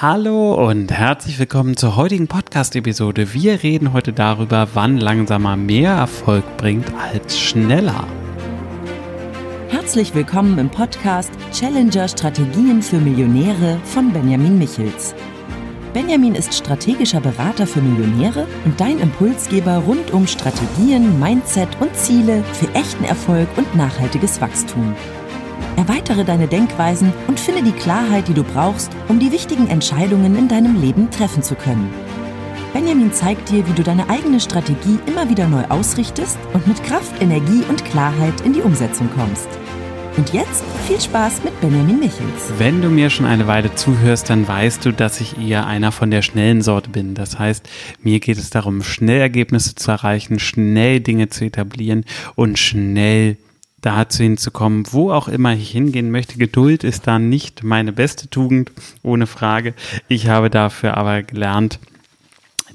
Hallo und herzlich willkommen zur heutigen Podcast-Episode. Wir reden heute darüber, wann langsamer mehr Erfolg bringt als schneller. Herzlich willkommen im Podcast Challenger Strategien für Millionäre von Benjamin Michels. Benjamin ist strategischer Berater für Millionäre und dein Impulsgeber rund um Strategien, Mindset und Ziele für echten Erfolg und nachhaltiges Wachstum. Erweitere deine Denkweisen und finde die Klarheit, die du brauchst, um die wichtigen Entscheidungen in deinem Leben treffen zu können. Benjamin zeigt dir, wie du deine eigene Strategie immer wieder neu ausrichtest und mit Kraft, Energie und Klarheit in die Umsetzung kommst. Und jetzt viel Spaß mit Benjamin Michels. Wenn du mir schon eine Weile zuhörst, dann weißt du, dass ich eher einer von der schnellen Sorte bin. Das heißt, mir geht es darum, schnell Ergebnisse zu erreichen, schnell Dinge zu etablieren und schnell dazu hinzukommen, wo auch immer ich hingehen möchte. Geduld ist da nicht meine beste Tugend, ohne Frage. Ich habe dafür aber gelernt,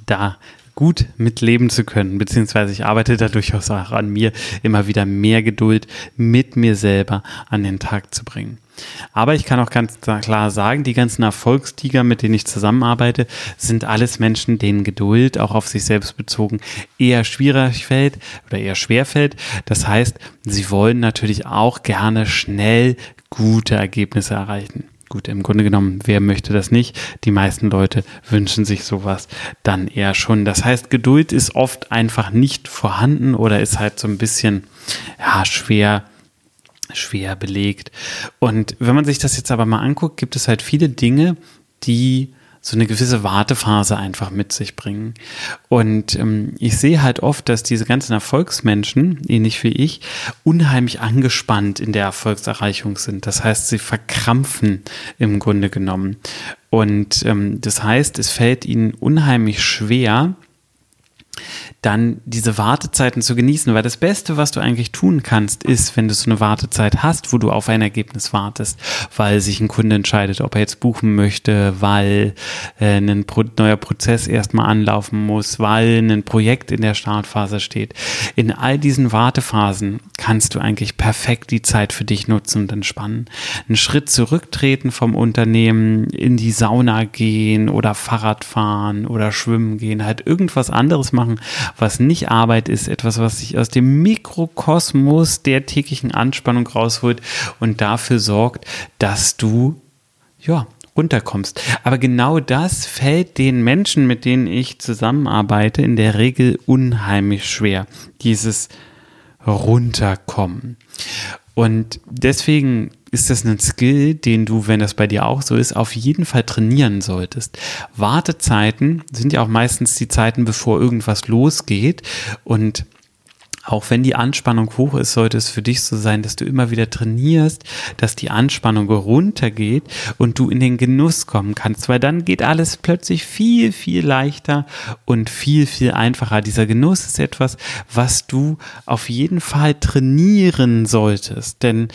da gut mitleben zu können, beziehungsweise ich arbeite da durchaus auch an mir, immer wieder mehr Geduld mit mir selber an den Tag zu bringen. Aber ich kann auch ganz klar sagen, die ganzen Erfolgstiger, mit denen ich zusammenarbeite, sind alles Menschen, denen Geduld auch auf sich selbst bezogen eher schwierig fällt oder eher schwer fällt. Das heißt, sie wollen natürlich auch gerne schnell gute Ergebnisse erreichen. Gut, im Grunde genommen, wer möchte das nicht? Die meisten Leute wünschen sich sowas dann eher schon. Das heißt, Geduld ist oft einfach nicht vorhanden oder ist halt so ein bisschen ja, schwer schwer belegt. Und wenn man sich das jetzt aber mal anguckt, gibt es halt viele Dinge, die so eine gewisse Wartephase einfach mit sich bringen. Und ähm, ich sehe halt oft, dass diese ganzen Erfolgsmenschen, ähnlich wie ich, unheimlich angespannt in der Erfolgserreichung sind. Das heißt, sie verkrampfen im Grunde genommen. Und ähm, das heißt, es fällt ihnen unheimlich schwer, dann diese Wartezeiten zu genießen, weil das Beste, was du eigentlich tun kannst, ist, wenn du so eine Wartezeit hast, wo du auf ein Ergebnis wartest, weil sich ein Kunde entscheidet, ob er jetzt buchen möchte, weil äh, ein Pro neuer Prozess erstmal anlaufen muss, weil ein Projekt in der Startphase steht. In all diesen Wartephasen kannst du eigentlich perfekt die Zeit für dich nutzen und entspannen. Einen Schritt zurücktreten vom Unternehmen, in die Sauna gehen oder Fahrrad fahren oder schwimmen gehen, halt irgendwas anderes machen, was nicht Arbeit ist, etwas, was sich aus dem Mikrokosmos der täglichen Anspannung rausholt und dafür sorgt, dass du, ja, runterkommst. Aber genau das fällt den Menschen, mit denen ich zusammenarbeite, in der Regel unheimlich schwer. Dieses Runterkommen. Und deswegen ist das ein Skill, den du, wenn das bei dir auch so ist, auf jeden Fall trainieren solltest. Wartezeiten sind ja auch meistens die Zeiten, bevor irgendwas losgeht. Und auch wenn die Anspannung hoch ist, sollte es für dich so sein, dass du immer wieder trainierst, dass die Anspannung runtergeht und du in den Genuss kommen kannst, weil dann geht alles plötzlich viel, viel leichter und viel, viel einfacher. Dieser Genuss ist etwas, was du auf jeden Fall trainieren solltest, denn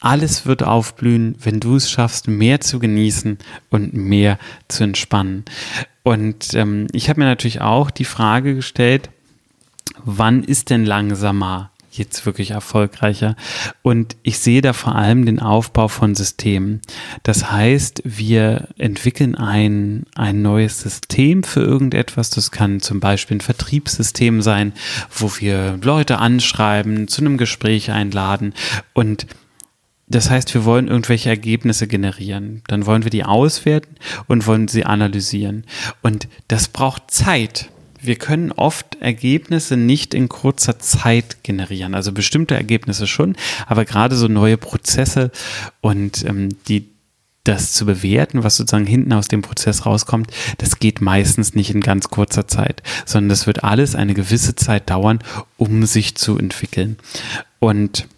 alles wird aufblühen, wenn du es schaffst, mehr zu genießen und mehr zu entspannen. Und ähm, ich habe mir natürlich auch die Frage gestellt, wann ist denn langsamer jetzt wirklich erfolgreicher? Und ich sehe da vor allem den Aufbau von Systemen. Das heißt, wir entwickeln ein, ein neues System für irgendetwas. Das kann zum Beispiel ein Vertriebssystem sein, wo wir Leute anschreiben, zu einem Gespräch einladen und das heißt, wir wollen irgendwelche Ergebnisse generieren. Dann wollen wir die auswerten und wollen sie analysieren. Und das braucht Zeit wir können oft Ergebnisse nicht in kurzer Zeit generieren. Also bestimmte Ergebnisse schon, aber gerade so neue Prozesse und ähm, die das zu bewerten, was sozusagen hinten aus dem Prozess rauskommt, das geht meistens nicht in ganz kurzer Zeit, sondern das wird alles eine gewisse Zeit dauern, um sich zu entwickeln. Und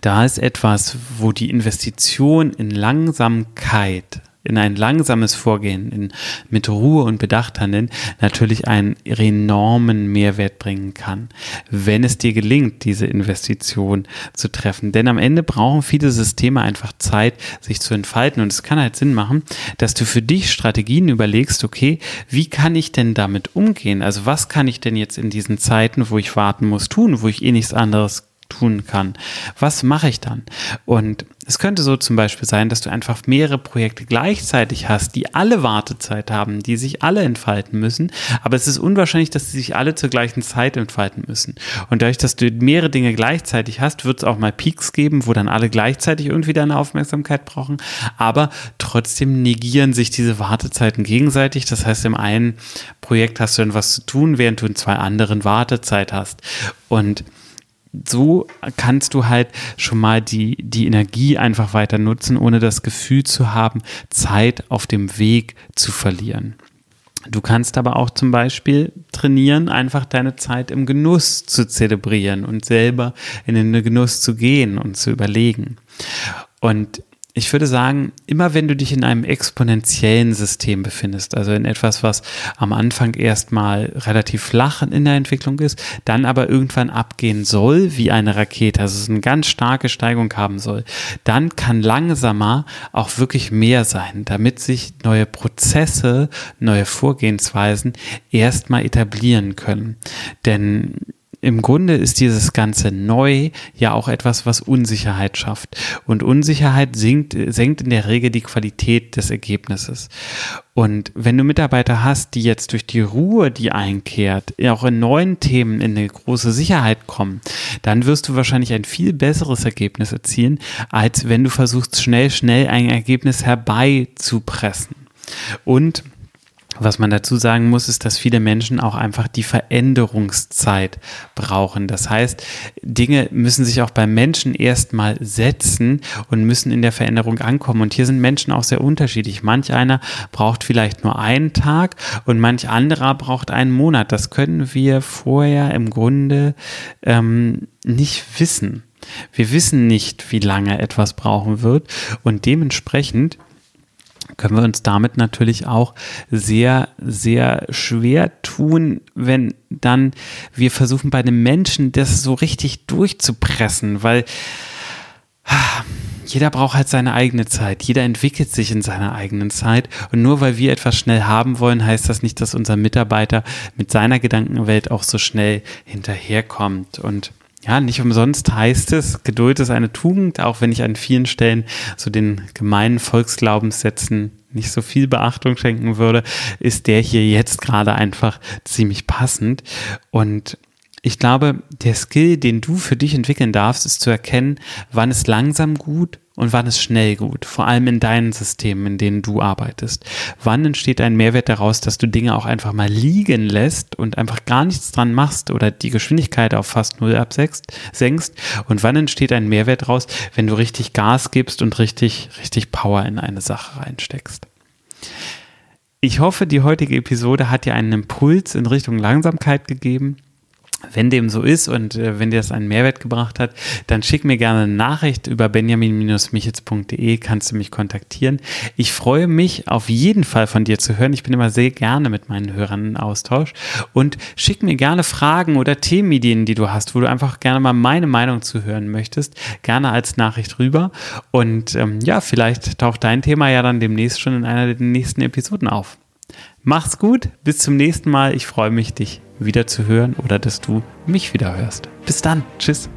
da ist etwas, wo die Investition in Langsamkeit in ein langsames Vorgehen, in, mit Ruhe und Bedacht handeln, natürlich einen enormen Mehrwert bringen kann, wenn es dir gelingt, diese Investition zu treffen. Denn am Ende brauchen viele Systeme einfach Zeit, sich zu entfalten. Und es kann halt Sinn machen, dass du für dich Strategien überlegst, okay, wie kann ich denn damit umgehen? Also was kann ich denn jetzt in diesen Zeiten, wo ich warten muss, tun, wo ich eh nichts anderes tun kann. Was mache ich dann? Und es könnte so zum Beispiel sein, dass du einfach mehrere Projekte gleichzeitig hast, die alle Wartezeit haben, die sich alle entfalten müssen, aber es ist unwahrscheinlich, dass sie sich alle zur gleichen Zeit entfalten müssen. Und dadurch, dass du mehrere Dinge gleichzeitig hast, wird es auch mal Peaks geben, wo dann alle gleichzeitig irgendwie deine Aufmerksamkeit brauchen, aber trotzdem negieren sich diese Wartezeiten gegenseitig. Das heißt, im einen Projekt hast du dann was zu tun, während du in zwei anderen Wartezeit hast. Und so kannst du halt schon mal die, die Energie einfach weiter nutzen, ohne das Gefühl zu haben, Zeit auf dem Weg zu verlieren. Du kannst aber auch zum Beispiel trainieren, einfach deine Zeit im Genuss zu zelebrieren und selber in den Genuss zu gehen und zu überlegen. Und ich würde sagen, immer wenn du dich in einem exponentiellen System befindest, also in etwas, was am Anfang erstmal relativ flach in der Entwicklung ist, dann aber irgendwann abgehen soll wie eine Rakete, also es eine ganz starke Steigung haben soll, dann kann langsamer auch wirklich mehr sein, damit sich neue Prozesse, neue Vorgehensweisen erstmal etablieren können. Denn im Grunde ist dieses ganze Neu ja auch etwas, was Unsicherheit schafft. Und Unsicherheit sinkt, senkt in der Regel die Qualität des Ergebnisses. Und wenn du Mitarbeiter hast, die jetzt durch die Ruhe, die einkehrt, auch in neuen Themen in eine große Sicherheit kommen, dann wirst du wahrscheinlich ein viel besseres Ergebnis erzielen, als wenn du versuchst, schnell, schnell ein Ergebnis herbeizupressen. Und was man dazu sagen muss, ist, dass viele Menschen auch einfach die Veränderungszeit brauchen. Das heißt, Dinge müssen sich auch beim Menschen erstmal setzen und müssen in der Veränderung ankommen. Und hier sind Menschen auch sehr unterschiedlich. Manch einer braucht vielleicht nur einen Tag und manch anderer braucht einen Monat. Das können wir vorher im Grunde ähm, nicht wissen. Wir wissen nicht, wie lange etwas brauchen wird und dementsprechend können wir uns damit natürlich auch sehr, sehr schwer tun, wenn dann wir versuchen, bei einem Menschen das so richtig durchzupressen, weil jeder braucht halt seine eigene Zeit. Jeder entwickelt sich in seiner eigenen Zeit. Und nur weil wir etwas schnell haben wollen, heißt das nicht, dass unser Mitarbeiter mit seiner Gedankenwelt auch so schnell hinterherkommt. Und ja, nicht umsonst heißt es, Geduld ist eine Tugend, auch wenn ich an vielen Stellen so den gemeinen Volksglaubenssätzen nicht so viel Beachtung schenken würde, ist der hier jetzt gerade einfach ziemlich passend. Und ich glaube, der Skill, den du für dich entwickeln darfst, ist zu erkennen, wann es langsam gut und wann ist schnell gut, vor allem in deinen Systemen, in denen du arbeitest. Wann entsteht ein Mehrwert daraus, dass du Dinge auch einfach mal liegen lässt und einfach gar nichts dran machst oder die Geschwindigkeit auf fast null absenkst und wann entsteht ein Mehrwert daraus, wenn du richtig Gas gibst und richtig, richtig Power in eine Sache reinsteckst. Ich hoffe, die heutige Episode hat dir einen Impuls in Richtung Langsamkeit gegeben wenn dem so ist und äh, wenn dir das einen Mehrwert gebracht hat, dann schick mir gerne eine Nachricht über benjamin-michitz.de, kannst du mich kontaktieren. Ich freue mich auf jeden Fall von dir zu hören. Ich bin immer sehr gerne mit meinen Hörern in Austausch und schick mir gerne Fragen oder Themenideen, die du hast, wo du einfach gerne mal meine Meinung zu hören möchtest, gerne als Nachricht rüber. Und ähm, ja, vielleicht taucht dein Thema ja dann demnächst schon in einer der nächsten Episoden auf. Mach's gut, bis zum nächsten Mal. Ich freue mich, dich wieder zu hören oder dass du mich wieder hörst. Bis dann. Tschüss.